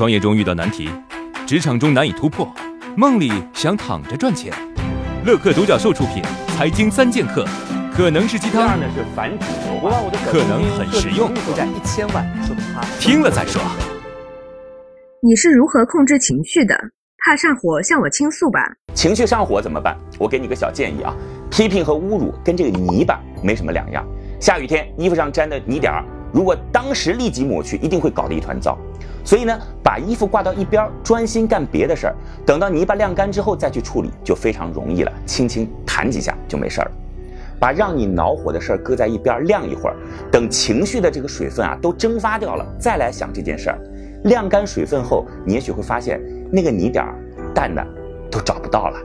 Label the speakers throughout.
Speaker 1: 创业中遇到难题，职场中难以突破，梦里想躺着赚钱。乐客独角兽出品，财经三剑客，可能是鸡汤，可能很实用，
Speaker 2: 负债一千万，说他
Speaker 1: 听了再说。
Speaker 3: 你是如何控制情绪的？怕上火，向我倾诉吧。
Speaker 4: 情绪上火怎么办？我给你个小建议啊，批评和侮辱跟这个泥巴没什么两样。下雨天衣服上沾的泥点儿，如果当时立即抹去，一定会搞得一团糟。所以呢，把衣服挂到一边，专心干别的事儿，等到泥巴晾干之后再去处理，就非常容易了。轻轻弹几下就没事儿了。把让你恼火的事儿搁在一边晾一会儿，等情绪的这个水分啊都蒸发掉了，再来想这件事儿。晾干水分后，你也许会发现那个泥点儿淡的都找不到了。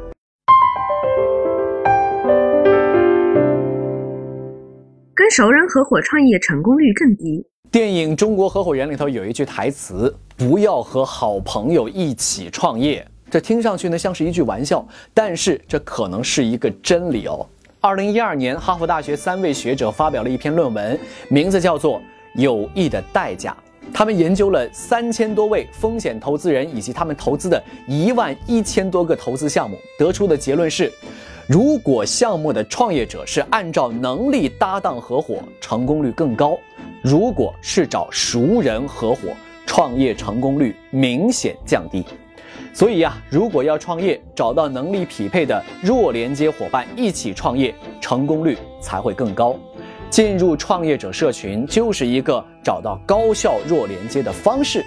Speaker 3: 跟熟人合伙创业成功率更低。
Speaker 2: 电影《中国合伙人》里头有一句台词：“不要和好朋友一起创业。”这听上去呢像是一句玩笑，但是这可能是一个真理哦。二零一二年，哈佛大学三位学者发表了一篇论文，名字叫做《友谊的代价》。他们研究了三千多位风险投资人以及他们投资的一万一千多个投资项目，得出的结论是：如果项目的创业者是按照能力搭档合伙，成功率更高；如果是找熟人合伙，创业成功率明显降低。所以呀，如果要创业，找到能力匹配的弱连接伙伴一起创业，成功率才会更高。进入创业者社群就是一个找到高效弱连接的方式，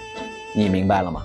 Speaker 2: 你明白了吗？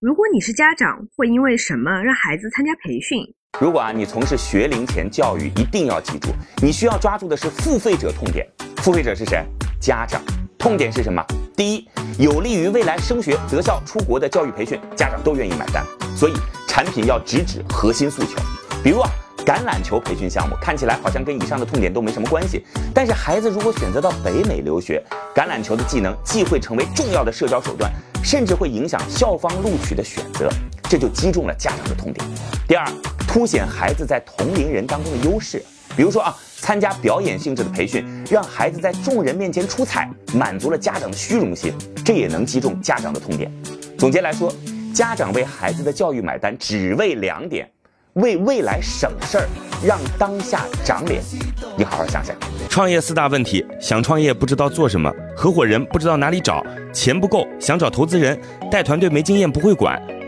Speaker 3: 如果你是家长，会因为什么让孩子参加培训？
Speaker 4: 如果啊你从事学龄前教育，一定要记住，你需要抓住的是付费者痛点。付费者是谁？家长。痛点是什么？第一，有利于未来升学、择校、出国的教育培训，家长都愿意买单。所以产品要直指核心诉求。比如啊，橄榄球培训项目看起来好像跟以上的痛点都没什么关系，但是孩子如果选择到北美留学，橄榄球的技能既会成为重要的社交手段，甚至会影响校方录取的选择，这就击中了家长的痛点。第二，凸显孩子在同龄人当中的优势。比如说啊，参加表演性质的培训，让孩子在众人面前出彩，满足了家长的虚荣心，这也能击中家长的痛点。总结来说，家长为孩子的教育买单，只为两点：为未来省事儿，让当下长脸。你好好想想，
Speaker 5: 创业四大问题：想创业不知道做什么，合伙人不知道哪里找，钱不够想找投资人，带团队没经验不会管。